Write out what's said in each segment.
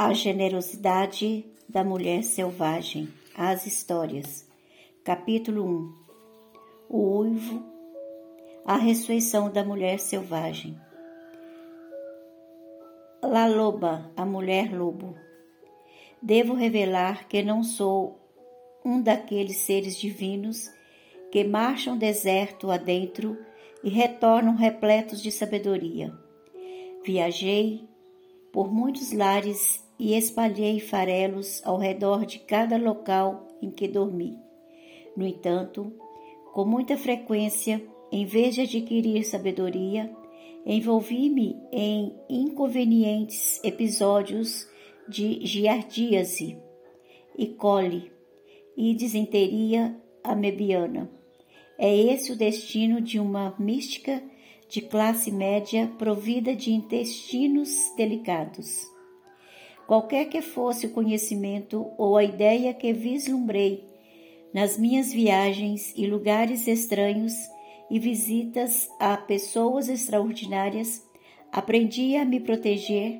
A generosidade da mulher selvagem. As histórias. Capítulo 1. O uivo. A ressurreição da mulher selvagem. La loba, a mulher lobo. Devo revelar que não sou um daqueles seres divinos que marcham deserto adentro e retornam repletos de sabedoria. Viajei por muitos lares e espalhei farelos ao redor de cada local em que dormi. No entanto, com muita frequência, em vez de adquirir sabedoria, envolvi-me em inconvenientes episódios de giardíase e cole e disenteria amebiana. É esse o destino de uma mística de classe média provida de intestinos delicados. Qualquer que fosse o conhecimento ou a ideia que vislumbrei nas minhas viagens e lugares estranhos e visitas a pessoas extraordinárias, aprendi a me proteger,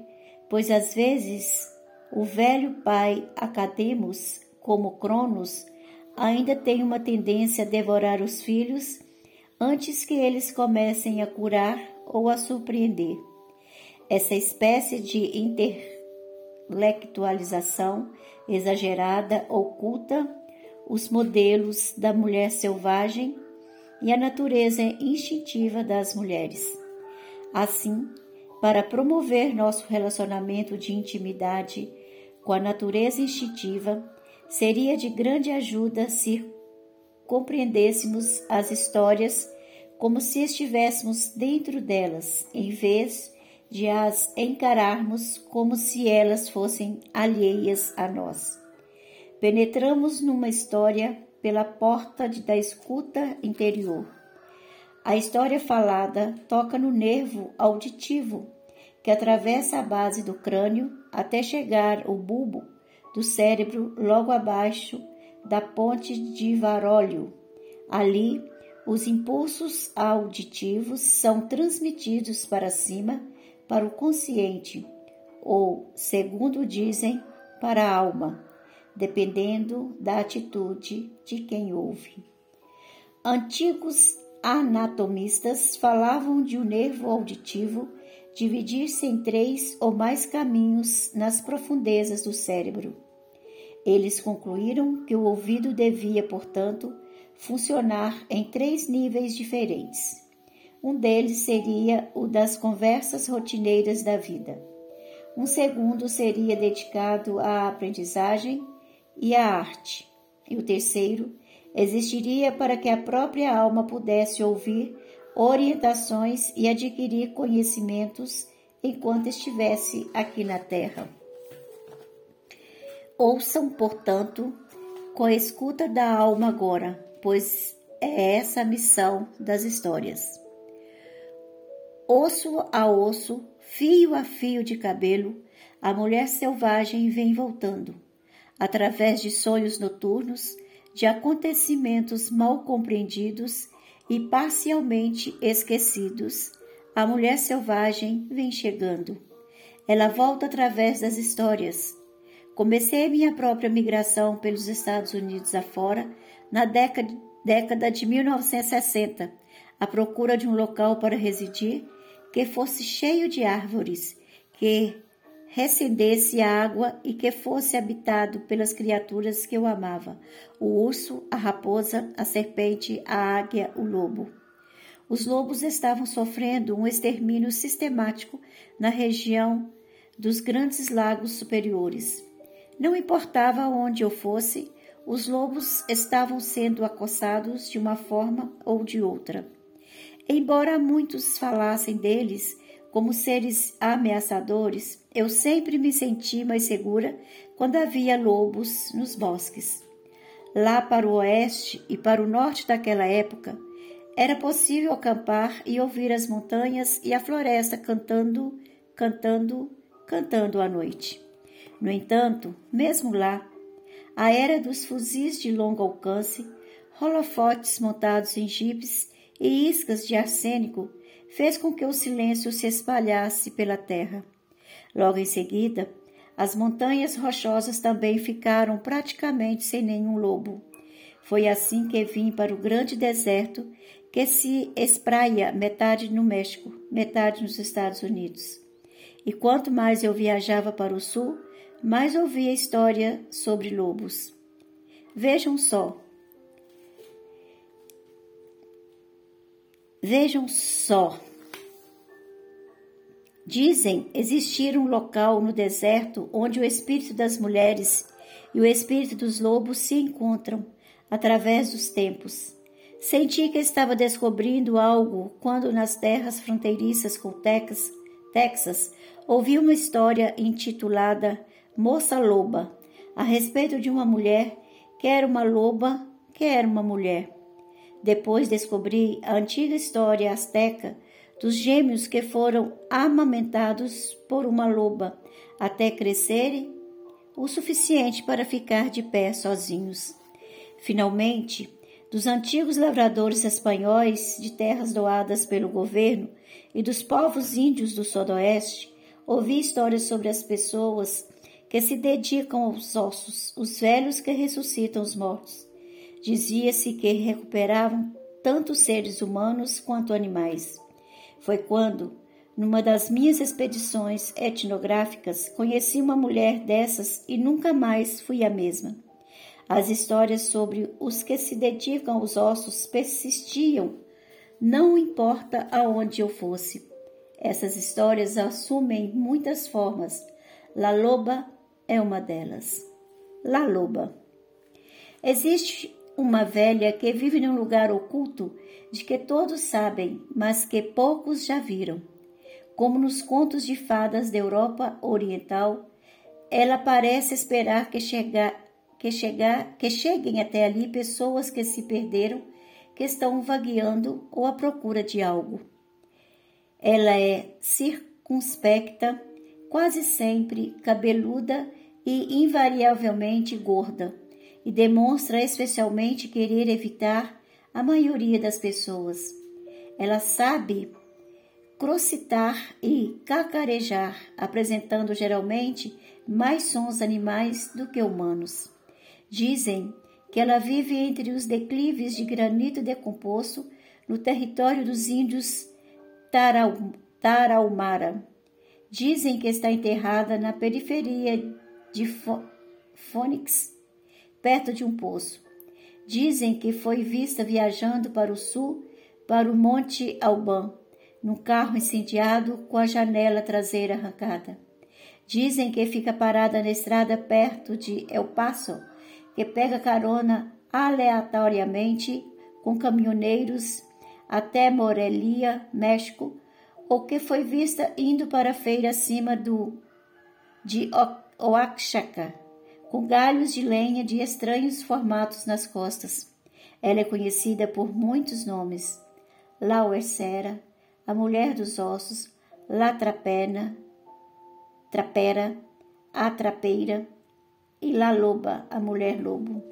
pois às vezes o velho pai Academos, como Cronos, ainda tem uma tendência a devorar os filhos antes que eles comecem a curar ou a surpreender. Essa espécie de intelectualização exagerada oculta os modelos da mulher selvagem e a natureza instintiva das mulheres. Assim, para promover nosso relacionamento de intimidade com a natureza instintiva, seria de grande ajuda se compreendêssemos as histórias como se estivéssemos dentro delas, em vez de as encararmos como se elas fossem alheias a nós. Penetramos numa história pela porta da escuta interior. A história falada toca no nervo auditivo que atravessa a base do crânio até chegar ao bulbo do cérebro logo abaixo da ponte de Varólio. Ali, os impulsos auditivos são transmitidos para cima para o consciente, ou, segundo dizem, para a alma, dependendo da atitude de quem ouve. Antigos anatomistas falavam de o um nervo auditivo dividir-se em três ou mais caminhos nas profundezas do cérebro. Eles concluíram que o ouvido devia, portanto, funcionar em três níveis diferentes. Um deles seria o das conversas rotineiras da vida. Um segundo seria dedicado à aprendizagem e à arte. E o terceiro existiria para que a própria alma pudesse ouvir orientações e adquirir conhecimentos enquanto estivesse aqui na Terra. Ouçam, portanto, com a escuta da alma agora, pois é essa a missão das histórias. Osso a osso, fio a fio de cabelo, a mulher selvagem vem voltando, através de sonhos noturnos, de acontecimentos mal compreendidos e parcialmente esquecidos, a mulher selvagem vem chegando. Ela volta através das histórias. Comecei minha própria migração pelos Estados Unidos afora na década, década de 1960, à procura de um local para residir que fosse cheio de árvores, que recendesse água e que fosse habitado pelas criaturas que eu amava: o urso, a raposa, a serpente, a águia, o lobo. Os lobos estavam sofrendo um extermínio sistemático na região dos grandes lagos superiores. Não importava onde eu fosse, os lobos estavam sendo acossados de uma forma ou de outra. Embora muitos falassem deles como seres ameaçadores, eu sempre me senti mais segura quando havia lobos nos bosques. Lá para o oeste e para o norte daquela época, era possível acampar e ouvir as montanhas e a floresta cantando, cantando, cantando à noite. No entanto, mesmo lá, a era dos fuzis de longo alcance, holofotes montados em jipes e iscas de arsênico fez com que o silêncio se espalhasse pela terra. Logo em seguida, As montanhas rochosas também ficaram praticamente sem nenhum lobo. Foi assim que vim para o grande deserto que se espraia metade no México, metade nos Estados Unidos. E quanto mais eu viajava para o sul, mais ouvia história sobre lobos. Vejam só. Vejam só. Dizem existir um local no deserto onde o espírito das mulheres e o espírito dos lobos se encontram através dos tempos. Senti que estava descobrindo algo quando, nas terras fronteiriças com Texas, Texas ouvi uma história intitulada Moça Loba, a respeito de uma mulher que era uma loba, que era uma mulher. Depois descobri a antiga história asteca dos gêmeos que foram amamentados por uma loba até crescerem o suficiente para ficar de pé sozinhos. Finalmente, dos antigos lavradores espanhóis de terras doadas pelo governo e dos povos índios do Sudoeste, ouvi histórias sobre as pessoas que se dedicam aos ossos, os velhos que ressuscitam os mortos. Dizia-se que recuperavam tanto seres humanos quanto animais. Foi quando, numa das minhas expedições etnográficas, conheci uma mulher dessas e nunca mais fui a mesma. As histórias sobre os que se dedicam aos ossos persistiam, não importa aonde eu fosse. Essas histórias assumem muitas formas. La Loba é uma delas. La Loba. Existe uma velha que vive num lugar oculto de que todos sabem, mas que poucos já viram. Como nos contos de fadas da Europa Oriental, ela parece esperar que chegar que, chegar, que cheguem até ali pessoas que se perderam, que estão vagueando ou à procura de algo. Ela é circunspecta, quase sempre cabeluda e invariavelmente gorda, e demonstra especialmente querer evitar a maioria das pessoas. Ela sabe crocitar e cacarejar, apresentando geralmente mais sons animais do que humanos. Dizem que ela vive entre os declives de granito decomposto no território dos índios Tarahumara. Dizem que está enterrada na periferia de Phoenix, perto de um poço. Dizem que foi vista viajando para o sul, para o Monte Alban, num carro incendiado com a janela traseira arrancada. Dizem que fica parada na estrada perto de El Paso, que pega carona aleatoriamente com caminhoneiros até Morelia, México, ou que foi vista indo para a feira acima do de Oaxaca, com galhos de lenha de estranhos formatos nas costas. Ela é conhecida por muitos nomes: Lauercera, a mulher dos ossos, La Trapena, Trapera, a Trapeira, e La Loba, a mulher lobo.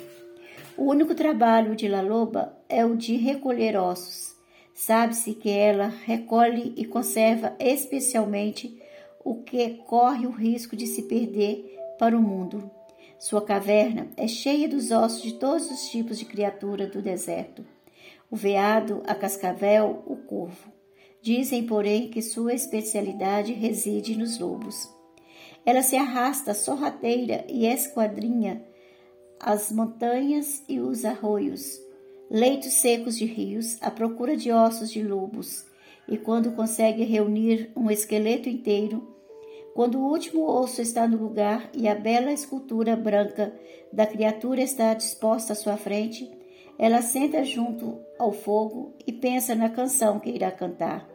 O único trabalho de La Loba é o de recolher ossos. Sabe-se que ela recolhe e conserva especialmente o que corre o risco de se perder para o mundo. Sua caverna é cheia dos ossos de todos os tipos de criatura do deserto: o veado, a cascavel, o corvo. Dizem, porém, que sua especialidade reside nos lobos. Ela se arrasta sorrateira e esquadrinha as montanhas e os arroios, leitos secos de rios, à procura de ossos de lobos, e quando consegue reunir um esqueleto inteiro, quando o último osso está no lugar e a bela escultura branca da criatura está disposta à sua frente, ela senta junto ao fogo e pensa na canção que irá cantar.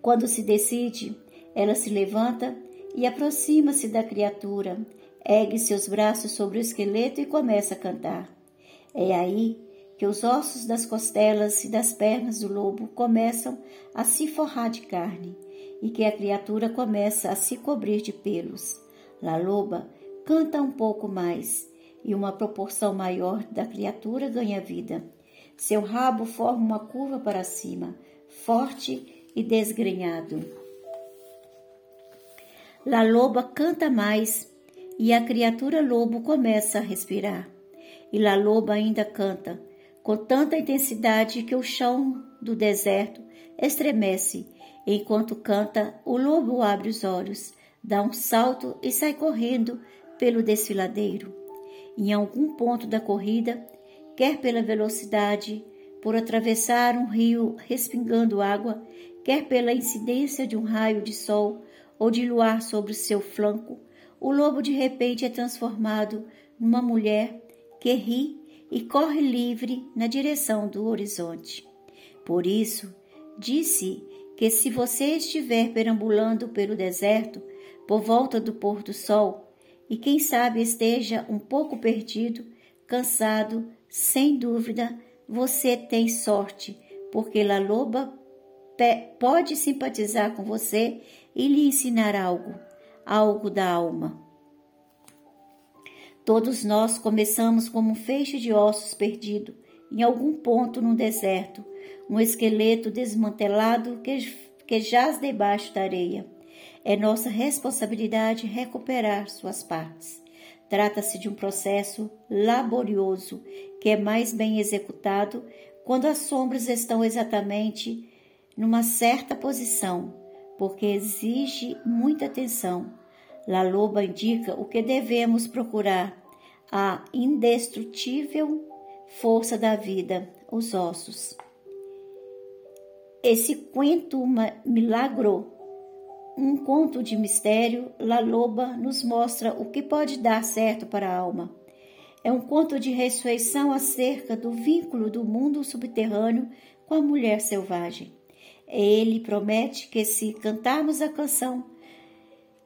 Quando se decide, ela se levanta e aproxima-se da criatura, ergue seus braços sobre o esqueleto e começa a cantar. É aí que os ossos das costelas e das pernas do lobo começam a se forrar de carne e que a criatura começa a se cobrir de pelos. La loba canta um pouco mais e uma proporção maior da criatura ganha vida. Seu rabo forma uma curva para cima, forte e desgrenhado. La loba canta mais e a criatura lobo começa a respirar. E La loba ainda canta, com tanta intensidade que o chão do deserto estremece. Enquanto canta, o lobo abre os olhos, dá um salto e sai correndo pelo desfiladeiro. Em algum ponto da corrida, quer pela velocidade, por atravessar um rio respingando água, quer pela incidência de um raio de sol ou de luar sobre o seu flanco, o lobo de repente é transformado numa mulher que ri e corre livre na direção do horizonte. Por isso, disse que se você estiver perambulando pelo deserto por volta do pôr do sol e quem sabe esteja um pouco perdido, cansado, sem dúvida, você tem sorte, porque La Loba pode simpatizar com você e lhe ensinar algo, algo da alma. Todos nós começamos como um feixe de ossos perdido em algum ponto no deserto, um esqueleto desmantelado que, que jaz debaixo da areia. É nossa responsabilidade recuperar suas partes. Trata-se de um processo laborioso que é mais bem executado quando as sombras estão exatamente numa certa posição, porque exige muita atenção. La Loba indica o que devemos procurar: a indestrutível força da vida, os ossos. Esse quento milagro, um conto de mistério, La Loba nos mostra o que pode dar certo para a alma. É um conto de ressurreição acerca do vínculo do mundo subterrâneo com a mulher selvagem. Ele promete que, se cantarmos a canção,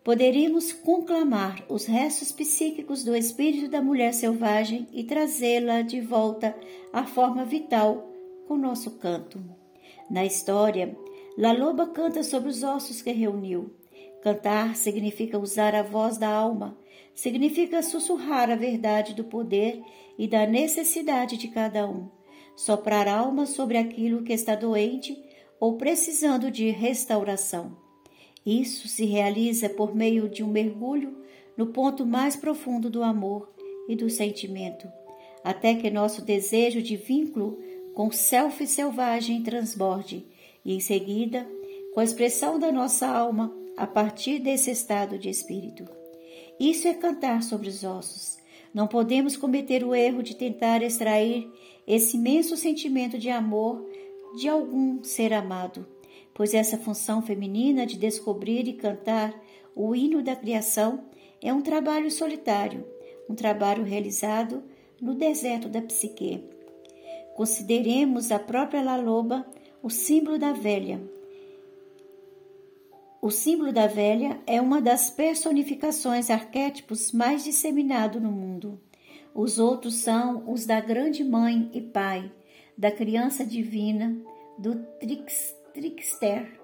poderíamos conclamar os restos psíquicos do espírito da mulher selvagem e trazê-la de volta à forma vital com nosso canto. Na história, La Loba canta sobre os ossos que reuniu. Cantar significa usar a voz da alma, significa sussurrar a verdade do poder e da necessidade de cada um, soprar alma sobre aquilo que está doente ou precisando de restauração. Isso se realiza por meio de um mergulho no ponto mais profundo do amor e do sentimento, até que nosso desejo de vínculo com o self selvagem transborde e, em seguida, com a expressão da nossa alma a partir desse estado de espírito. Isso é cantar sobre os ossos. Não podemos cometer o erro de tentar extrair esse imenso sentimento de amor de algum ser amado, pois essa função feminina de descobrir e cantar o hino da criação é um trabalho solitário, um trabalho realizado no deserto da psique. Consideremos a própria Laloba o símbolo da velha. O símbolo da velha é uma das personificações arquétipos mais disseminado no mundo. Os outros são os da grande mãe e pai, da criança divina, do trix, trickster,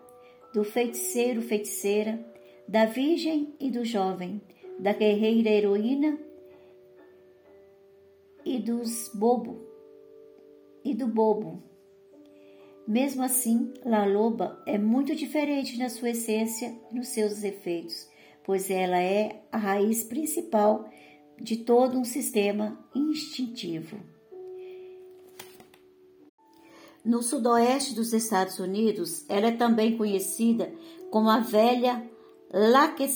do feiticeiro, feiticeira, da virgem e do jovem, da guerreira heroína e dos bobo e do bobo. Mesmo assim, La Loba é muito diferente na sua essência e nos seus efeitos, pois ela é a raiz principal de todo um sistema instintivo. No sudoeste dos Estados Unidos, ela é também conhecida como a velha La que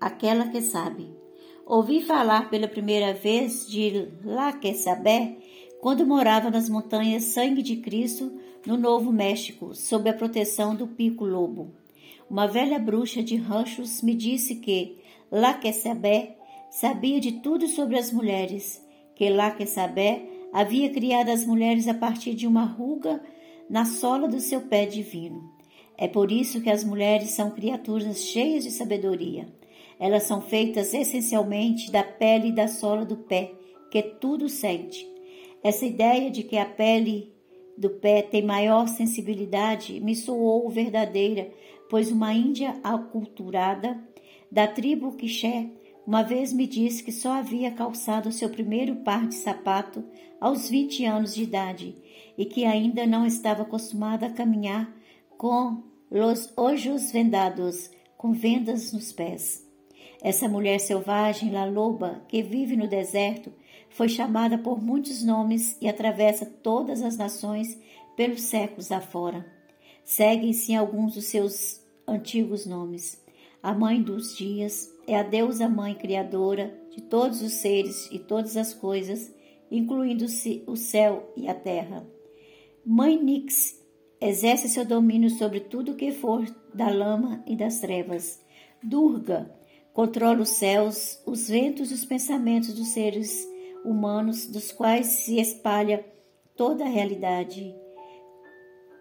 aquela que sabe. Ouvi falar pela primeira vez de La que quando morava nas montanhas Sangue de Cristo, no Novo México, sob a proteção do Pico Lobo. Uma velha bruxa de ranchos me disse que La que sabe sabia de tudo sobre as mulheres, que La que sabe havia criado as mulheres a partir de uma ruga na sola do seu pé divino. É por isso que as mulheres são criaturas cheias de sabedoria. Elas são feitas essencialmente da pele e da sola do pé, que tudo sente. Essa ideia de que a pele do pé tem maior sensibilidade me soou verdadeira, pois uma índia aculturada da tribo Quixé uma vez me disse que só havia calçado seu primeiro par de sapato aos 20 anos de idade e que ainda não estava acostumada a caminhar com os ojos vendados, com vendas nos pés. Essa mulher selvagem, la loba, que vive no deserto, foi chamada por muitos nomes e atravessa todas as nações pelos séculos afora. Seguem-se alguns dos seus antigos nomes. A mãe dos dias é a deusa mãe criadora de todos os seres e todas as coisas, incluindo o céu e a terra. Mãe Nix exerce seu domínio sobre tudo que for da lama e das trevas. Durga controla os céus, os ventos e os pensamentos dos seres humanos, dos quais se espalha toda a realidade.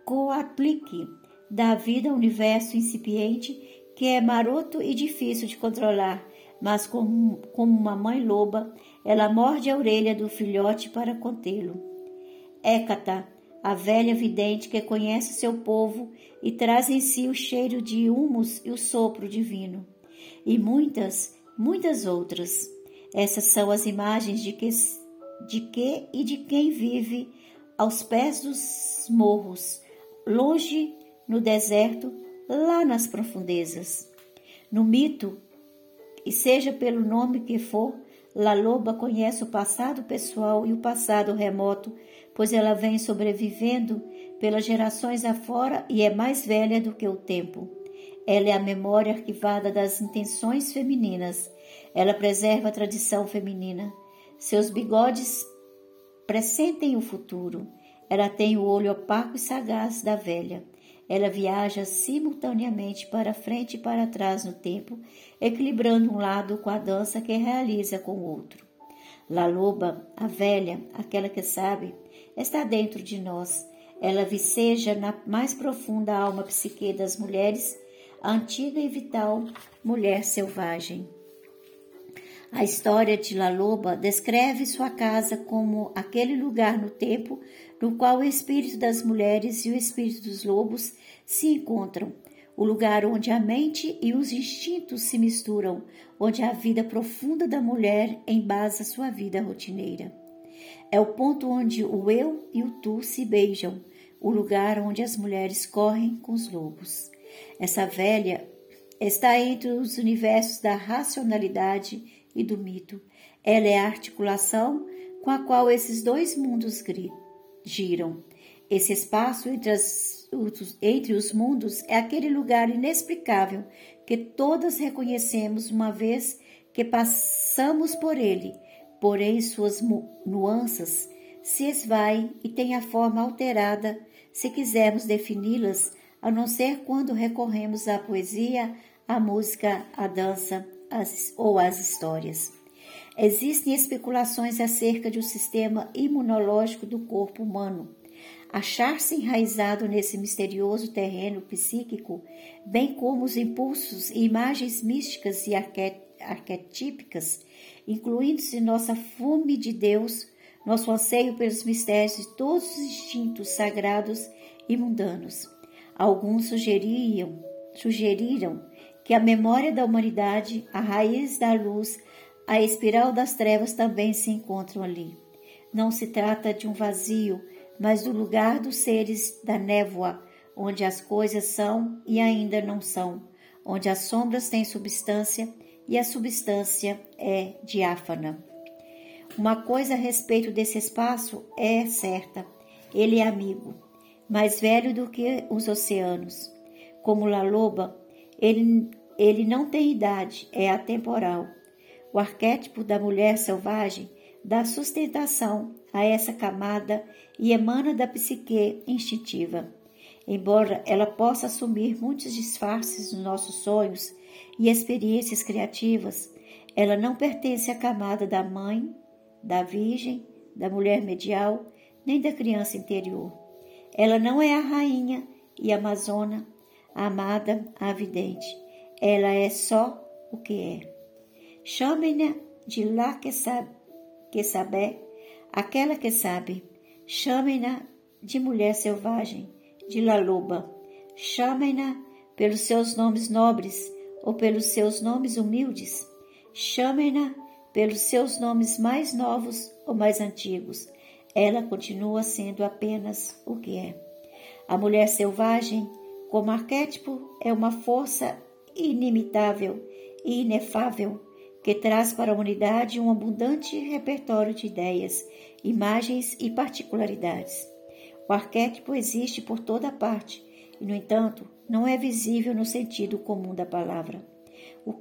Coaplique dá vida ao universo incipiente que é maroto e difícil de controlar, mas como, como uma mãe loba, ela morde a orelha do filhote para contê-lo. Hécata, a velha vidente que conhece seu povo e traz em si o cheiro de humus e o sopro divino. E muitas, muitas outras. Essas são as imagens de que, de que e de quem vive aos pés dos morros, longe no deserto, lá nas profundezas. No mito, e seja pelo nome que for, La Loba conhece o passado pessoal e o passado remoto, pois ela vem sobrevivendo pelas gerações afora e é mais velha do que o tempo. Ela é a memória arquivada das intenções femininas. Ela preserva a tradição feminina. Seus bigodes pressentem o futuro. Ela tem o olho opaco e sagaz da velha. Ela viaja simultaneamente para frente e para trás no tempo, equilibrando um lado com a dança que realiza com o outro. La Loba, a velha, aquela que sabe, está dentro de nós. Ela viceja na mais profunda alma psique das mulheres, a antiga e vital mulher selvagem. A história de La Loba descreve sua casa como aquele lugar no tempo no qual o espírito das mulheres e o espírito dos lobos se encontram, o lugar onde a mente e os instintos se misturam, onde a vida profunda da mulher embasa sua vida rotineira. É o ponto onde o eu e o tu se beijam, o lugar onde as mulheres correm com os lobos. Essa velha está entre os universos da racionalidade e do mito. Ela é a articulação com a qual esses dois mundos giram. Esse espaço entre, as, entre os mundos é aquele lugar inexplicável que todas reconhecemos uma vez que passamos por ele, porém suas nuances se esvaem e têm a forma alterada se quisermos defini-las, a não ser quando recorremos à poesia, à música, à dança, as, ou as histórias. Existem especulações acerca do sistema imunológico do corpo humano. Achar-se enraizado nesse misterioso terreno psíquico, bem como os impulsos e imagens místicas e arquetípicas, incluindo-se nossa fome de Deus, nosso anseio pelos mistérios de todos os instintos sagrados e mundanos. Alguns sugeriam, sugeriram que a memória da humanidade, a raiz da luz, a espiral das trevas também se encontram ali. Não se trata de um vazio, mas do lugar dos seres da névoa, onde as coisas são e ainda não são, onde as sombras têm substância e a substância é diáfana. Uma coisa a respeito desse espaço é certa: ele é amigo, mais velho do que os oceanos. Como La Loba, ele, ele não tem idade, é atemporal. O arquétipo da mulher selvagem dá sustentação a essa camada e emana da psique instintiva. Embora ela possa assumir muitos disfarces nos nossos sonhos e experiências criativas, ela não pertence à camada da mãe, da virgem, da mulher medial, nem da criança interior. Ela não é a rainha e amazona amada, a vidente. Ela é só o que é. Chamem-na de lá que sabe, que aquela que sabe. Chamem-na de mulher selvagem, de la loba. Chamem-na pelos seus nomes nobres ou pelos seus nomes humildes. Chamem-na pelos seus nomes mais novos ou mais antigos. Ela continua sendo apenas o que é. A mulher selvagem como arquétipo, é uma força inimitável e inefável que traz para a humanidade um abundante repertório de ideias, imagens e particularidades. O arquétipo existe por toda parte e, no entanto, não é visível no sentido comum da palavra. O,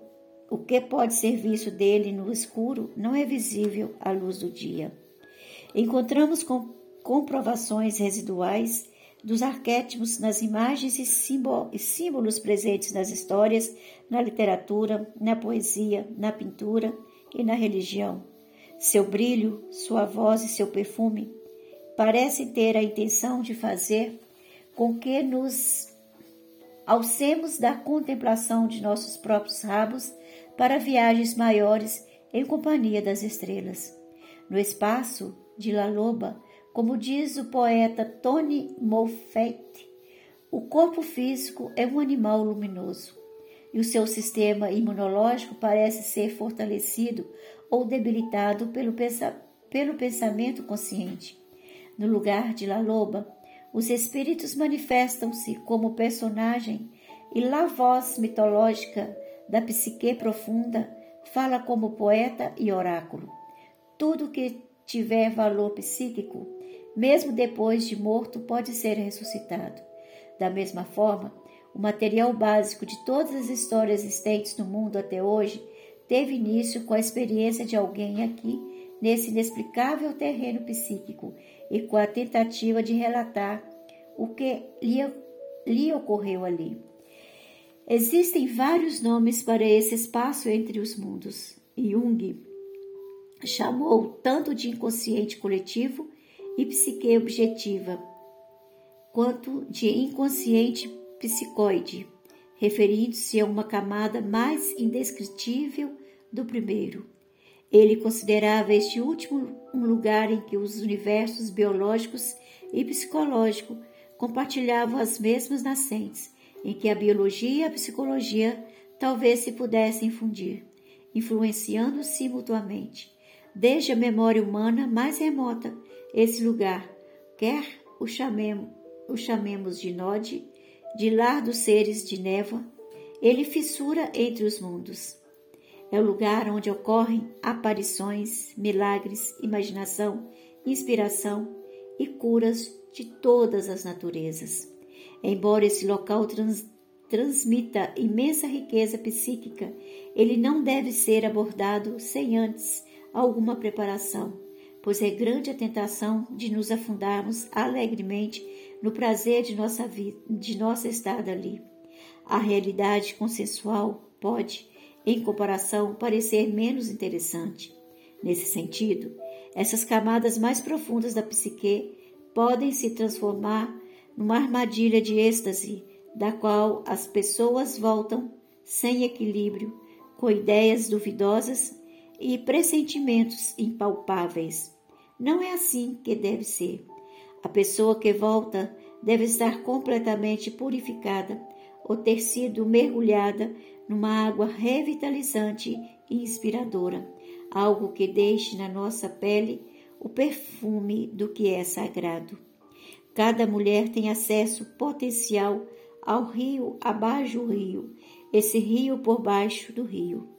o que pode ser visto dele no escuro não é visível à luz do dia. Encontramos com comprovações residuais dos arquétipos nas imagens e símbolos presentes nas histórias, na literatura, na poesia, na pintura e na religião. Seu brilho, sua voz e seu perfume parecem ter a intenção de fazer com que nos alcemos da contemplação de nossos próprios rabos para viagens maiores em companhia das estrelas. No espaço de La Loba, como diz o poeta Tony Moffett, o corpo físico é um animal luminoso e o seu sistema imunológico parece ser fortalecido ou debilitado pelo, pensa pelo pensamento consciente. No lugar de La Loba, os espíritos manifestam-se como personagem e La voz mitológica da psique profunda fala como poeta e oráculo. Tudo que tiver valor psíquico mesmo depois de morto, pode ser ressuscitado. Da mesma forma, o material básico de todas as histórias existentes no mundo até hoje teve início com a experiência de alguém aqui, nesse inexplicável terreno psíquico, e com a tentativa de relatar o que lhe, lhe ocorreu ali. Existem vários nomes para esse espaço entre os mundos. Jung chamou tanto de inconsciente coletivo e psique objetiva, quanto de inconsciente psicoide, referindo-se a uma camada mais indescritível do primeiro. Ele considerava este último um lugar em que os universos biológicos e psicológico compartilhavam as mesmas nascentes, em que a biologia e a psicologia talvez se pudessem fundir, influenciando-se mutuamente, desde a memória humana mais remota esse lugar, quer o o chamemos de Nod, de lar dos seres de névoa, ele fissura entre os mundos. É o lugar onde ocorrem aparições, milagres, imaginação, inspiração e curas de todas as naturezas. Embora esse local trans, transmita imensa riqueza psíquica, ele não deve ser abordado sem antes alguma preparação pois é grande a tentação de nos afundarmos alegremente no prazer de nossa vida, de nossa estada ali. A realidade consensual pode, em comparação, parecer menos interessante. Nesse sentido, essas camadas mais profundas da psique podem se transformar numa armadilha de êxtase, da qual as pessoas voltam sem equilíbrio, com ideias duvidosas e pressentimentos impalpáveis. Não é assim que deve ser. A pessoa que volta deve estar completamente purificada ou ter sido mergulhada numa água revitalizante e inspiradora, algo que deixe na nossa pele o perfume do que é sagrado. Cada mulher tem acesso potencial ao rio abaixo do rio, esse rio por baixo do rio.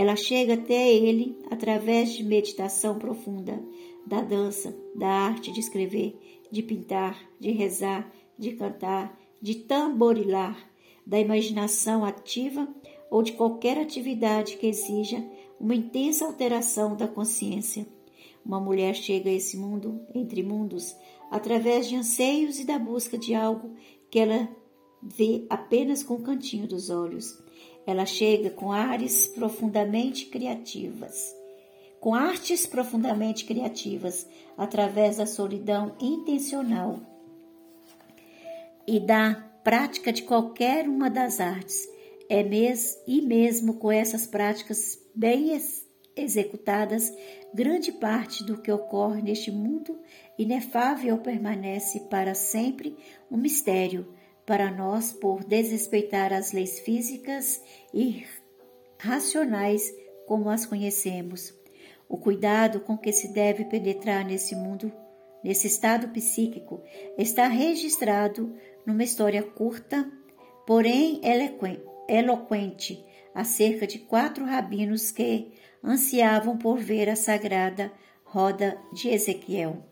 Ela chega até ele através de meditação profunda, da dança, da arte de escrever, de pintar, de rezar, de cantar, de tamborilar, da imaginação ativa ou de qualquer atividade que exija uma intensa alteração da consciência. Uma mulher chega a esse mundo, entre mundos, através de anseios e da busca de algo que ela vê apenas com o cantinho dos olhos. Ela chega com ares profundamente criativas com artes profundamente criativas, através da solidão intencional e da prática de qualquer uma das artes. É mes e mesmo com essas práticas bem ex executadas, grande parte do que ocorre neste mundo inefável permanece para sempre um mistério para nós por desrespeitar as leis físicas e racionais como as conhecemos. O cuidado com que se deve penetrar nesse mundo, nesse estado psíquico, está registrado numa história curta, porém eloquente, acerca de quatro rabinos que ansiavam por ver a sagrada roda de Ezequiel.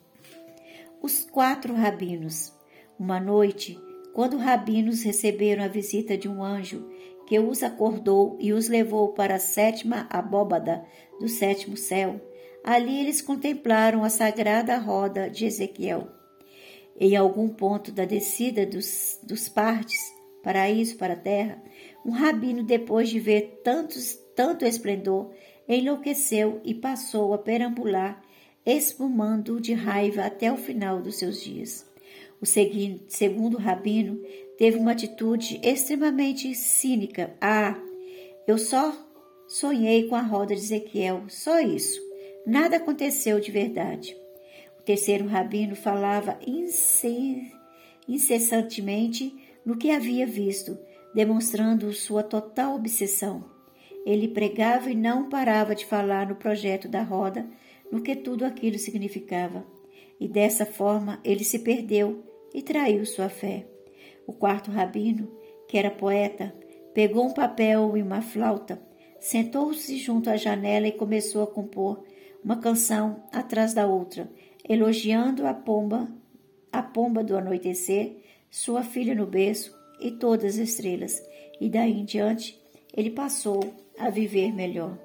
Os quatro rabinos. Uma noite, quando rabinos receberam a visita de um anjo que os acordou e os levou para a sétima abóbada do sétimo céu, ali eles contemplaram a sagrada roda de Ezequiel. Em algum ponto da descida dos, dos partes, paraíso para a terra, um rabino, depois de ver tantos, tanto esplendor, enlouqueceu e passou a perambular, espumando de raiva até o final dos seus dias. O segundo rabino teve uma atitude extremamente cínica. Ah, eu só sonhei com a roda de Ezequiel, só isso. Nada aconteceu de verdade. O terceiro rabino falava incessantemente no que havia visto, demonstrando sua total obsessão. Ele pregava e não parava de falar no projeto da roda, no que tudo aquilo significava. E dessa forma ele se perdeu e traiu sua fé. O quarto rabino, que era poeta, pegou um papel e uma flauta, sentou-se junto à janela e começou a compor uma canção atrás da outra, elogiando a pomba, a pomba do anoitecer, sua filha no berço e todas as estrelas. E daí em diante ele passou a viver melhor.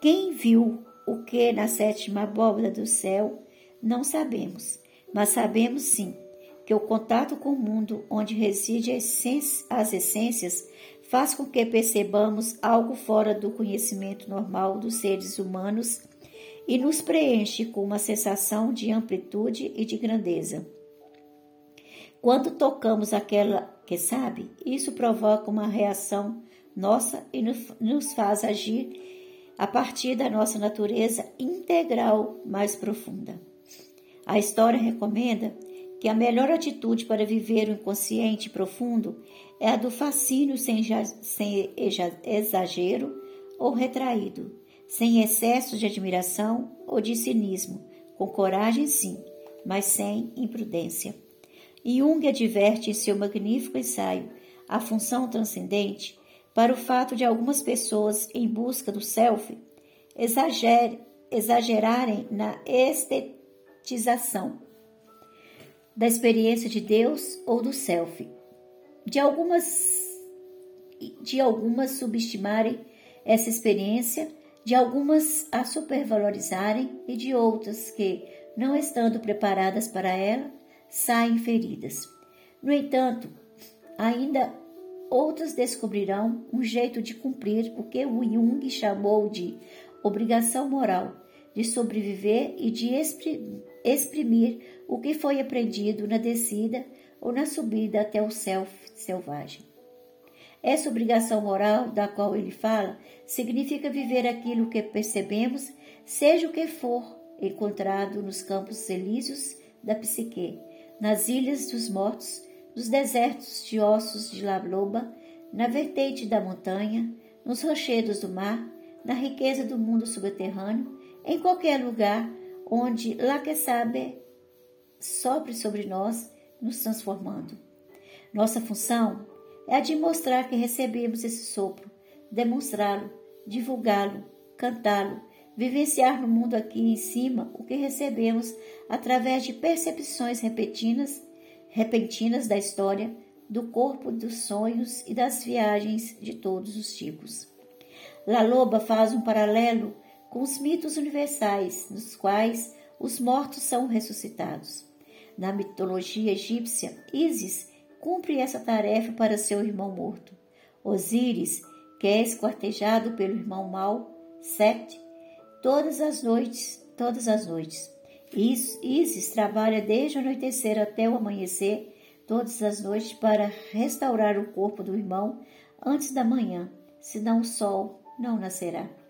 Quem viu o que na sétima abóbada do céu, não sabemos, mas sabemos sim que o contato com o mundo onde reside as essências faz com que percebamos algo fora do conhecimento normal dos seres humanos e nos preenche com uma sensação de amplitude e de grandeza. Quando tocamos aquela que sabe, isso provoca uma reação nossa e nos faz agir a partir da nossa natureza integral mais profunda. A história recomenda que a melhor atitude para viver o inconsciente profundo é a do fascínio sem, sem exagero ou retraído, sem excesso de admiração ou de cinismo, com coragem sim, mas sem imprudência. Jung adverte em seu magnífico ensaio A Função Transcendente para o fato de algumas pessoas em busca do self exagerarem na da experiência de Deus ou do self, de algumas de algumas subestimarem essa experiência, de algumas a supervalorizarem e de outras que, não estando preparadas para ela, saem feridas. No entanto, ainda outras descobrirão um jeito de cumprir o que o Jung chamou de obrigação moral, de sobreviver e de exprimir o que foi aprendido na descida ou na subida até o céu selvagem. Essa obrigação moral da qual ele fala significa viver aquilo que percebemos, seja o que for encontrado nos campos elíseos da psique, nas ilhas dos mortos, nos desertos de ossos de Labloba, na vertente da montanha, nos rochedos do mar, na riqueza do mundo subterrâneo, em qualquer lugar onde lá que sabe sopre sobre nós, nos transformando. Nossa função é a de mostrar que recebemos esse sopro, demonstrá-lo, divulgá-lo, cantá-lo, vivenciar no mundo aqui em cima o que recebemos através de percepções repetidas, repentinas da história, do corpo, dos sonhos e das viagens de todos os tipos. La Loba faz um paralelo com os mitos universais, nos quais os mortos são ressuscitados. Na mitologia egípcia, Isis cumpre essa tarefa para seu irmão morto. Osíris, que é esquartejado pelo irmão mau, Set, todas as noites, todas as noites. Isis trabalha desde o anoitecer até o amanhecer, todas as noites, para restaurar o corpo do irmão antes da manhã, senão o sol não nascerá.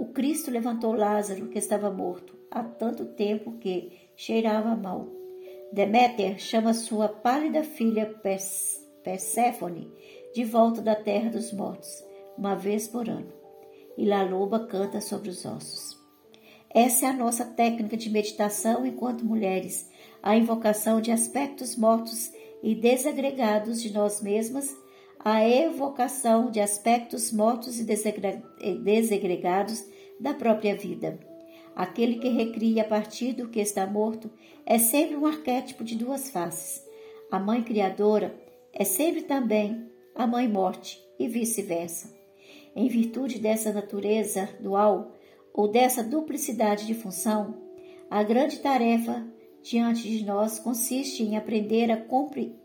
O Cristo levantou Lázaro, que estava morto há tanto tempo que cheirava mal. Deméter chama sua pálida filha Perséfone de volta da terra dos mortos, uma vez por ano. E La Loba canta sobre os ossos. Essa é a nossa técnica de meditação enquanto mulheres, a invocação de aspectos mortos e desagregados de nós mesmas, a evocação de aspectos mortos e desegregados da própria vida. Aquele que recria a partir do que está morto é sempre um arquétipo de duas faces. A mãe criadora é sempre também a mãe morte e vice-versa. Em virtude dessa natureza dual ou dessa duplicidade de função, a grande tarefa diante de nós consiste em aprender a, compre...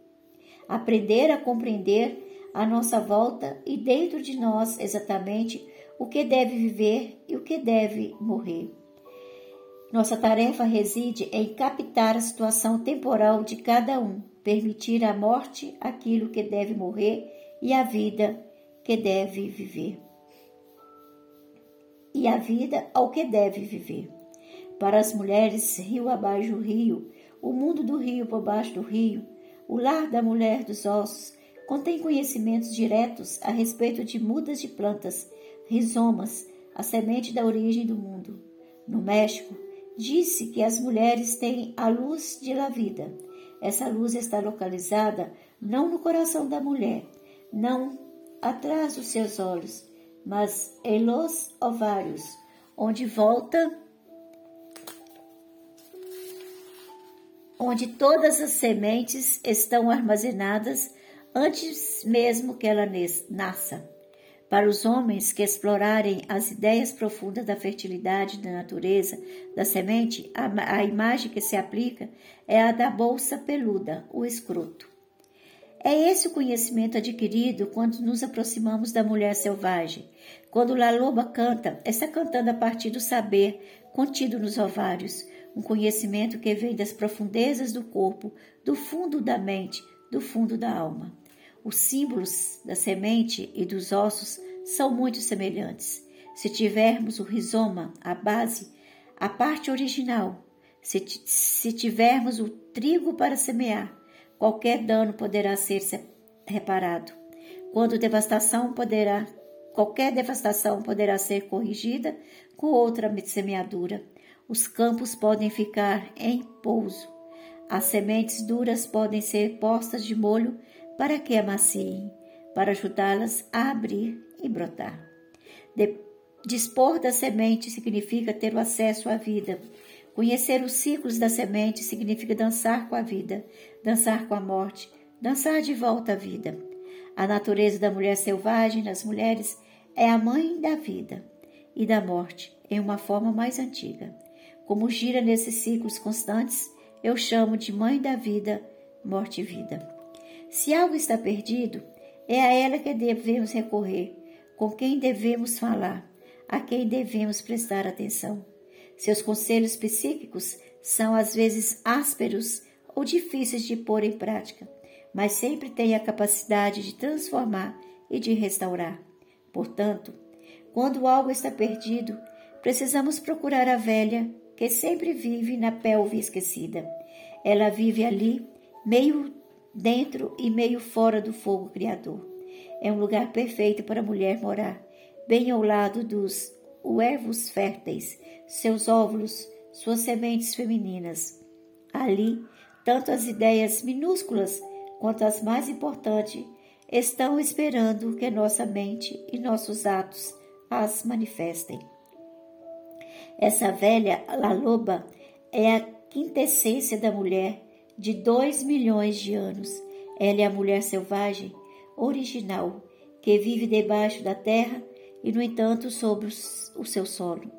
aprender a compreender à nossa volta e dentro de nós exatamente o que deve viver e o que deve morrer. Nossa tarefa reside em captar a situação temporal de cada um, permitir à morte aquilo que deve morrer e a vida que deve viver. E a vida ao que deve viver. Para as mulheres, rio abaixo do rio, o mundo do rio por baixo do rio, o lar da mulher dos ossos, contém conhecimentos diretos a respeito de mudas de plantas, rizomas, a semente da origem do mundo. No México, disse que as mulheres têm a luz de la vida. Essa luz está localizada não no coração da mulher, não atrás dos seus olhos, mas em los ovários, onde volta onde todas as sementes estão armazenadas antes mesmo que ela nasça. Para os homens que explorarem as ideias profundas da fertilidade da natureza da semente, a, a imagem que se aplica é a da bolsa peluda, o escroto. É esse o conhecimento adquirido quando nos aproximamos da mulher selvagem. Quando La Loba canta, está cantando a partir do saber contido nos ovários, um conhecimento que vem das profundezas do corpo, do fundo da mente, do fundo da alma. Os símbolos da semente e dos ossos são muito semelhantes. Se tivermos o rizoma, a base, a parte original, se, se tivermos o trigo para semear, qualquer dano poderá ser reparado. Quando devastação poderá, qualquer devastação poderá ser corrigida com outra semeadura. Os campos podem ficar em pouso. As sementes duras podem ser postas de molho para que amaciem, para ajudá-las a abrir e brotar. De, dispor da semente significa ter o acesso à vida. Conhecer os ciclos da semente significa dançar com a vida, dançar com a morte, dançar de volta à vida. A natureza da mulher selvagem nas mulheres é a mãe da vida e da morte em uma forma mais antiga. Como gira nesses ciclos constantes, eu chamo de mãe da vida, morte e vida. Se algo está perdido, é a ela que devemos recorrer, com quem devemos falar, a quem devemos prestar atenção. Seus conselhos psíquicos são às vezes ásperos ou difíceis de pôr em prática, mas sempre têm a capacidade de transformar e de restaurar. Portanto, quando algo está perdido, precisamos procurar a velha que sempre vive na pelve esquecida. Ela vive ali, meio dentro e meio fora do fogo criador. É um lugar perfeito para a mulher morar, bem ao lado dos ervos férteis, seus óvulos, suas sementes femininas. Ali, tanto as ideias minúsculas quanto as mais importantes estão esperando que nossa mente e nossos atos as manifestem. Essa velha La Loba é a quintessência da mulher de dois milhões de anos. Ela é a mulher selvagem original que vive debaixo da terra e, no entanto, sobre o seu solo.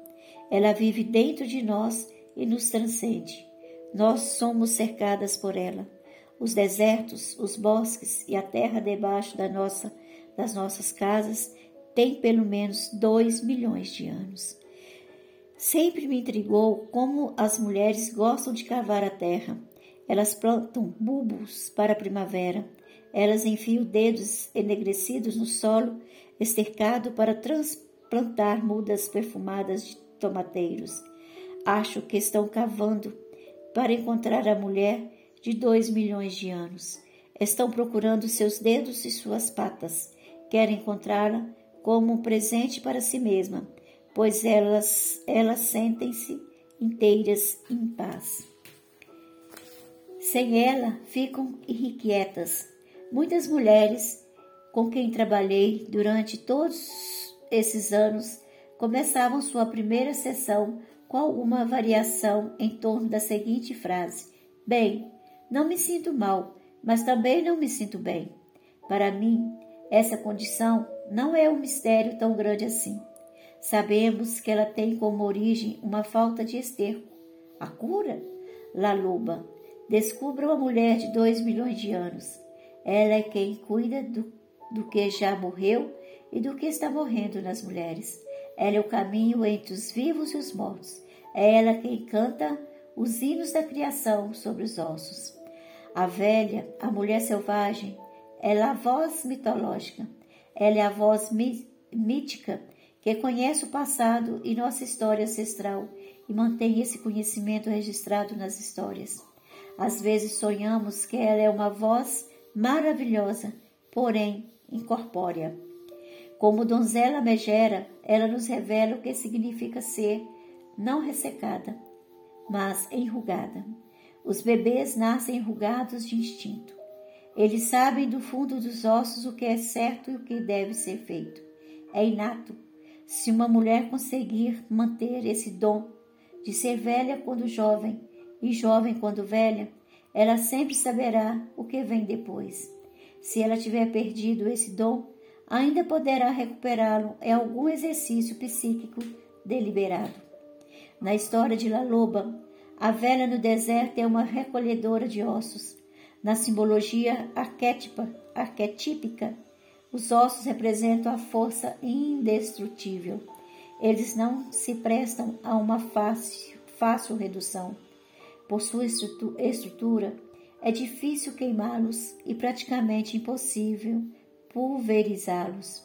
Ela vive dentro de nós e nos transcende. Nós somos cercadas por ela. Os desertos, os bosques e a terra debaixo da nossa, das nossas casas têm pelo menos dois milhões de anos. Sempre me intrigou como as mulheres gostam de cavar a terra. Elas plantam bulbos para a primavera. Elas enfiam dedos enegrecidos no solo estercado para transplantar mudas perfumadas de tomateiros. Acho que estão cavando para encontrar a mulher de dois milhões de anos. Estão procurando seus dedos e suas patas. Querem encontrá-la como um presente para si mesma, pois elas, elas sentem-se inteiras em paz. Sem ela, ficam irrequietas. Muitas mulheres com quem trabalhei durante todos esses anos começavam sua primeira sessão com alguma variação em torno da seguinte frase: Bem, não me sinto mal, mas também não me sinto bem. Para mim, essa condição não é um mistério tão grande assim. Sabemos que ela tem como origem uma falta de esterco. A cura? La Descubra uma mulher de dois milhões de anos. Ela é quem cuida do, do que já morreu e do que está morrendo nas mulheres. Ela é o caminho entre os vivos e os mortos. É ela quem canta os hinos da criação sobre os ossos. A velha, a mulher selvagem, ela é a voz mitológica. Ela é a voz mítica que conhece o passado e nossa história ancestral e mantém esse conhecimento registrado nas histórias. Às vezes sonhamos que ela é uma voz maravilhosa, porém incorpórea. Como donzela megera, ela nos revela o que significa ser não ressecada, mas enrugada. Os bebês nascem enrugados de instinto. Eles sabem do fundo dos ossos o que é certo e o que deve ser feito. É inato. Se uma mulher conseguir manter esse dom de ser velha quando jovem e jovem quando velha, ela sempre saberá o que vem depois. Se ela tiver perdido esse dom, ainda poderá recuperá-lo em algum exercício psíquico deliberado. Na história de La Loba, a velha no deserto é uma recolhedora de ossos. Na simbologia arquétipa, arquetípica, os ossos representam a força indestrutível. Eles não se prestam a uma fácil, fácil redução. Por sua estrutura, é difícil queimá-los e praticamente impossível pulverizá-los.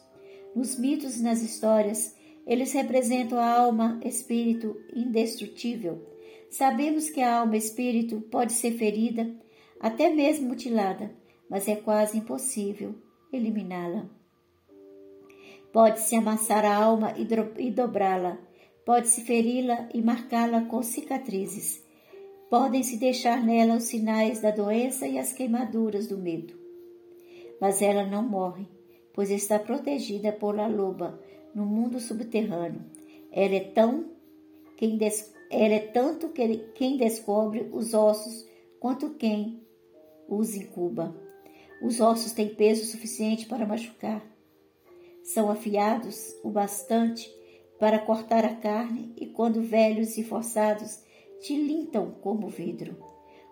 Nos mitos e nas histórias, eles representam a alma espírito indestrutível. Sabemos que a alma espírito pode ser ferida, até mesmo mutilada, mas é quase impossível eliminá-la. Pode-se amassar a alma e dobrá-la, pode-se feri-la e marcá-la com cicatrizes. Podem-se deixar nela os sinais da doença e as queimaduras do medo mas ela não morre, pois está protegida por la loba no mundo subterrâneo. Ela é tão quem des, ela é tanto que quem descobre os ossos quanto quem os incuba. Os ossos têm peso suficiente para machucar. São afiados o bastante para cortar a carne e, quando velhos e forçados, tilintam como vidro.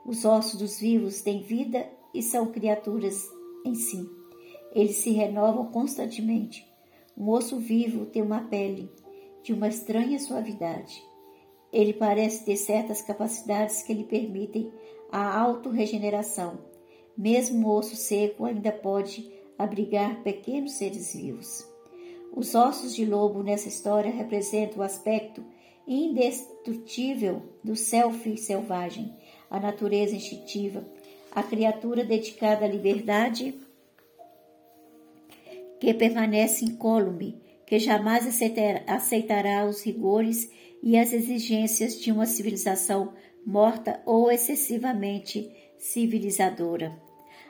Os ossos dos vivos têm vida e são criaturas em si. Eles se renovam constantemente. Um osso vivo tem uma pele de uma estranha suavidade. Ele parece ter certas capacidades que lhe permitem a autorregeneração. Mesmo o osso seco ainda pode abrigar pequenos seres vivos. Os ossos de lobo nessa história representam o aspecto indestrutível do self selvagem, a natureza instintiva, a criatura dedicada à liberdade que permanece incólume, que jamais aceitará os rigores e as exigências de uma civilização morta ou excessivamente civilizadora.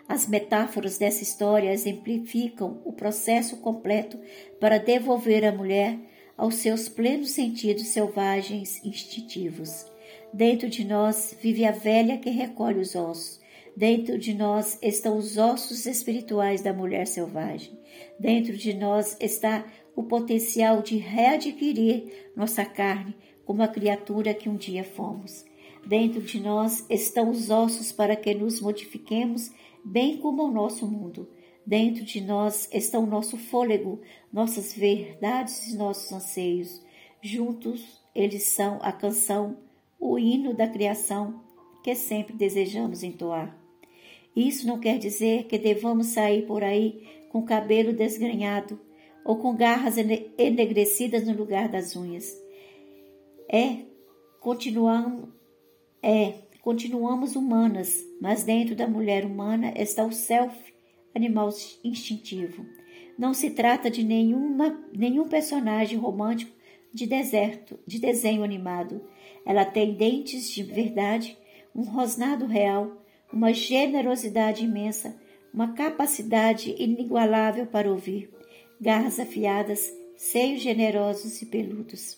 As metáforas dessa história exemplificam o processo completo para devolver a mulher aos seus plenos sentidos selvagens instintivos. Dentro de nós vive a velha que recolhe os ossos, Dentro de nós estão os ossos espirituais da mulher selvagem. Dentro de nós está o potencial de readquirir nossa carne como a criatura que um dia fomos. Dentro de nós estão os ossos para que nos modifiquemos, bem como o nosso mundo. Dentro de nós está o nosso fôlego, nossas verdades e nossos anseios. Juntos, eles são a canção, o hino da criação que sempre desejamos entoar. Isso não quer dizer que devamos sair por aí com cabelo desgrenhado ou com garras enegrecidas no lugar das unhas. É, continuamos, é, continuamos humanas, mas dentro da mulher humana está o self, animal instintivo. Não se trata de nenhuma, nenhum personagem romântico de deserto, de desenho animado. Ela tem dentes de verdade, um rosnado real, uma generosidade imensa, uma capacidade inigualável para ouvir, garras afiadas, seios generosos e peludos.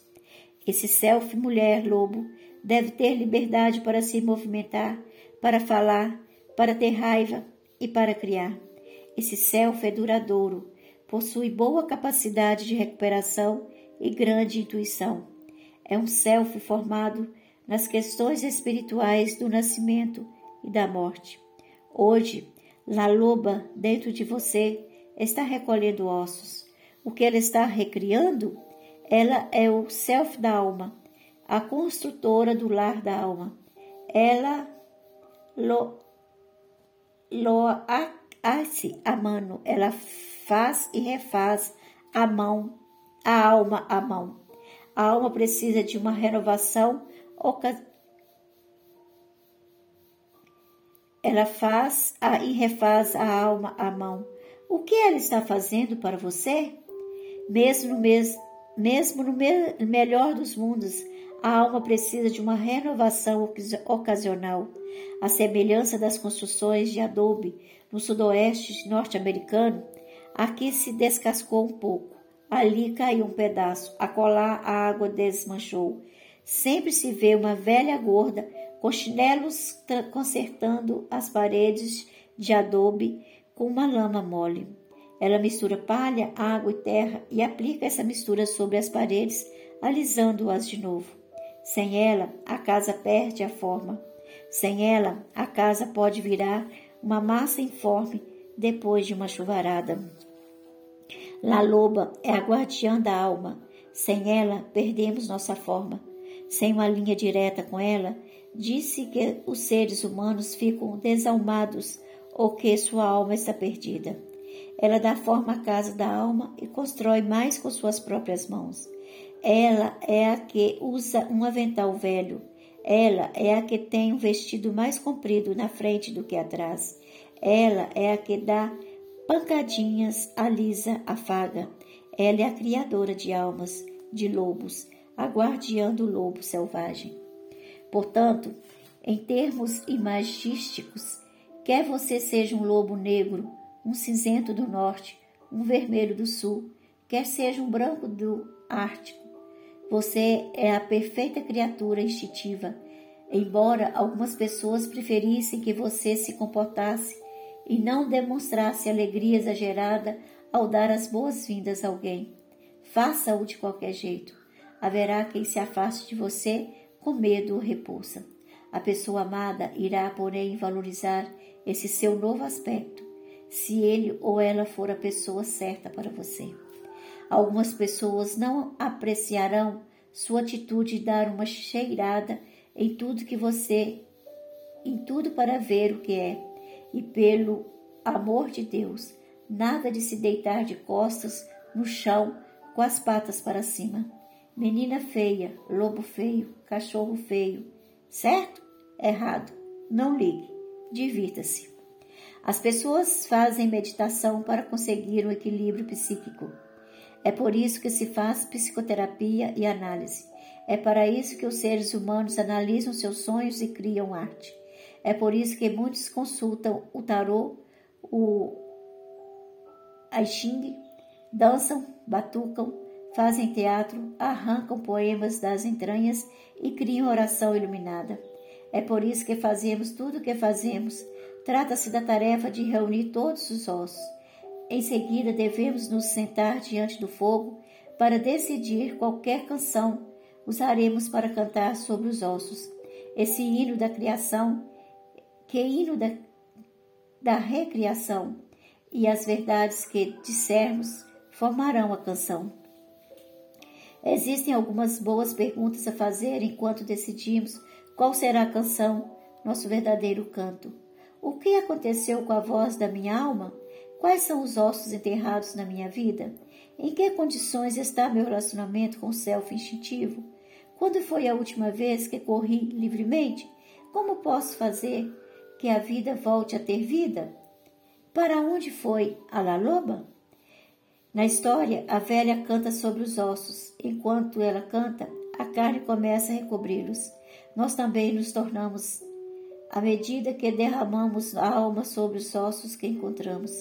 Esse self mulher lobo deve ter liberdade para se movimentar, para falar, para ter raiva e para criar. Esse self é duradouro, possui boa capacidade de recuperação e grande intuição. É um self formado nas questões espirituais do nascimento e da morte. Hoje, La Loba, dentro de você, está recolhendo ossos. O que ela está recriando? Ela é o self da alma, a construtora do lar da alma. Ela lo, lo hace a mano, ela faz e refaz a mão, a alma a mão. A alma precisa de uma renovação ela faz e refaz a alma à mão. O que ela está fazendo para você? Mesmo no, mes, mesmo no me, melhor dos mundos, a alma precisa de uma renovação ocasional. A semelhança das construções de adobe no sudoeste norte-americano, aqui se descascou um pouco, ali caiu um pedaço, acolá a água desmanchou. Sempre se vê uma velha gorda com chinelos consertando as paredes de adobe com uma lama mole. Ela mistura palha, água e terra e aplica essa mistura sobre as paredes, alisando-as de novo. Sem ela, a casa perde a forma. Sem ela, a casa pode virar uma massa informe depois de uma chuvarada. La Loba é a guardiã da alma. Sem ela, perdemos nossa forma. Sem uma linha direta com ela, disse que os seres humanos ficam desalmados ou que sua alma está perdida. Ela dá forma à casa da alma e constrói mais com suas próprias mãos. Ela é a que usa um avental velho. Ela é a que tem um vestido mais comprido na frente do que atrás. Ela é a que dá pancadinhas, alisa, afaga. Ela é a criadora de almas, de lobos, a guardiã do lobo selvagem. Portanto, em termos imagísticos, quer você seja um lobo negro, um cinzento do norte, um vermelho do sul, quer seja um branco do Ártico, você é a perfeita criatura instintiva, embora algumas pessoas preferissem que você se comportasse e não demonstrasse alegria exagerada ao dar as boas-vindas a alguém. Faça-o de qualquer jeito. Haverá quem se afaste de você com medo ou repulsa. A pessoa amada irá, porém, valorizar esse seu novo aspecto, se ele ou ela for a pessoa certa para você. Algumas pessoas não apreciarão sua atitude de dar uma cheirada em tudo que você, em tudo para ver o que é, e pelo amor de Deus, nada de se deitar de costas no chão com as patas para cima. Menina feia, lobo feio, cachorro feio. Certo? Errado. Não ligue. Divirta-se. As pessoas fazem meditação para conseguir um equilíbrio psíquico. É por isso que se faz psicoterapia e análise. É para isso que os seres humanos analisam seus sonhos e criam arte. É por isso que muitos consultam o tarô, o I Ching, dançam, batucam, fazem teatro, arrancam poemas das entranhas e criam oração iluminada. É por isso que fazemos tudo o que fazemos. Trata-se da tarefa de reunir todos os ossos. Em seguida, devemos nos sentar diante do fogo para decidir qualquer canção usaremos para cantar sobre os ossos. Esse hino da criação, que hino da, da recriação, e as verdades que dissermos formarão a canção. Existem algumas boas perguntas a fazer enquanto decidimos qual será a canção, nosso verdadeiro canto. O que aconteceu com a voz da minha alma? Quais são os ossos enterrados na minha vida? Em que condições está meu relacionamento com o self instintivo? Quando foi a última vez que corri livremente? Como posso fazer que a vida volte a ter vida? Para onde foi a la loba? Na história, a velha canta sobre os ossos. Enquanto ela canta, a carne começa a recobri-los. Nós também nos tornamos à medida que derramamos a alma sobre os ossos que encontramos,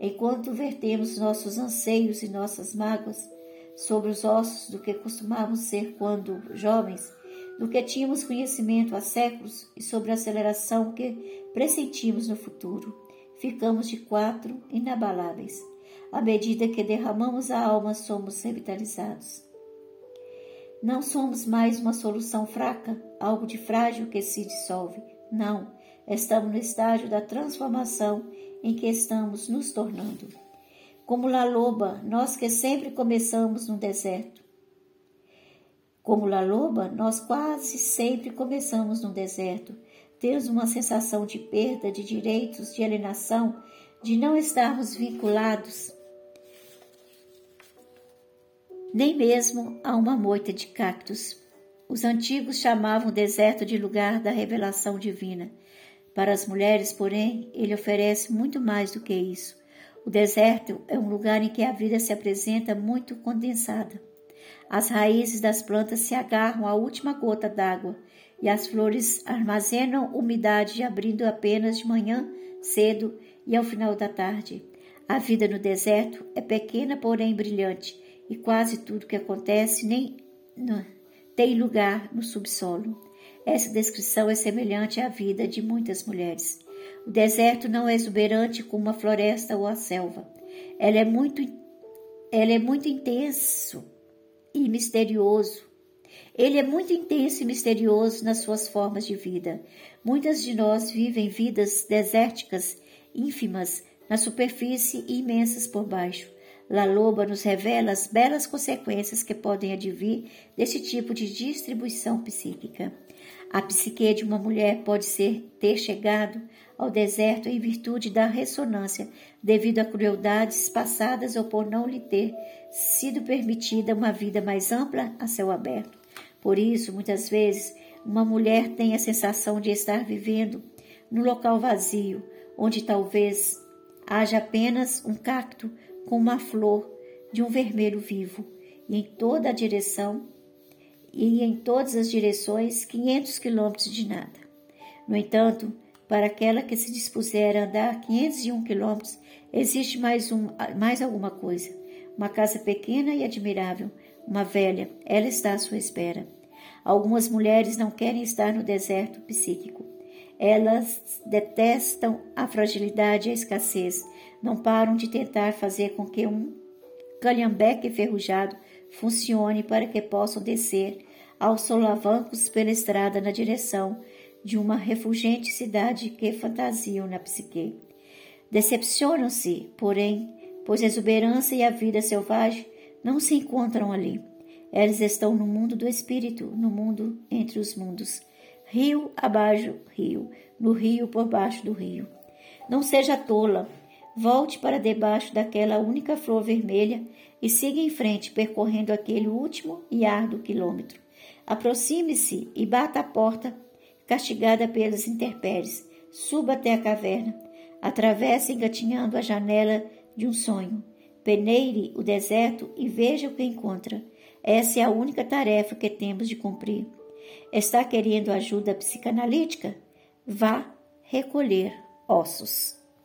enquanto vertemos nossos anseios e nossas mágoas sobre os ossos do que costumávamos ser quando jovens, do que tínhamos conhecimento há séculos e sobre a aceleração que pressentimos no futuro. Ficamos de quatro inabaláveis. À medida que derramamos a alma, somos revitalizados. Não somos mais uma solução fraca, algo de frágil que se dissolve. Não, estamos no estágio da transformação em que estamos nos tornando. Como La Loba, nós que sempre começamos no deserto. Como La Loba, nós quase sempre começamos no deserto. Temos uma sensação de perda de direitos, de alienação, de não estarmos vinculados nem mesmo a uma moita de cactos. Os antigos chamavam o deserto de lugar da revelação divina. Para as mulheres, porém, ele oferece muito mais do que isso. O deserto é um lugar em que a vida se apresenta muito condensada. As raízes das plantas se agarram à última gota d'água e as flores armazenam umidade abrindo apenas de manhã cedo e ao final da tarde. A vida no deserto é pequena, porém brilhante, e quase tudo que acontece nem tem lugar no subsolo. Essa descrição é semelhante à vida de muitas mulheres. O deserto não é exuberante como a floresta ou a selva. Ela é muito, ela é muito intenso e misterioso. Ele é muito intenso e misterioso nas suas formas de vida. Muitas de nós vivem vidas desérticas, ínfimas na superfície e imensas por baixo. La Loba nos revela as belas consequências que podem advir desse tipo de distribuição psíquica. A psique de uma mulher pode ser ter chegado ao deserto em virtude da ressonância, devido a crueldades passadas ou por não lhe ter sido permitida uma vida mais ampla a céu aberto. Por isso, muitas vezes, uma mulher tem a sensação de estar vivendo num local vazio, onde talvez haja apenas um cacto com uma flor de um vermelho vivo, e em toda a direção e em todas as direções 500 quilômetros de nada. No entanto, para aquela que se dispuser a andar 501 quilômetros, existe mais, um, mais alguma coisa. Uma casa pequena e admirável, uma velha, ela está à sua espera. Algumas mulheres não querem estar no deserto psíquico. Elas detestam a fragilidade e a escassez, não param de tentar fazer com que um calhambeque enferrujado funcione para que possam descer aos solavancos pela estrada na direção de uma refulgente cidade que fantasiam na psique. Decepcionam-se, porém, pois a exuberância e a vida selvagem não se encontram ali. Elas estão no mundo do espírito, no mundo entre os mundos. Rio abaixo rio, no rio por baixo do rio. Não seja tola, Volte para debaixo daquela única flor vermelha e siga em frente, percorrendo aquele último e árduo quilômetro. Aproxime-se e bata a porta, castigada pelas intempéries. Suba até a caverna. Atravesse engatinhando a janela de um sonho. Peneire o deserto e veja o que encontra. Essa é a única tarefa que temos de cumprir. Está querendo ajuda psicanalítica? Vá recolher ossos.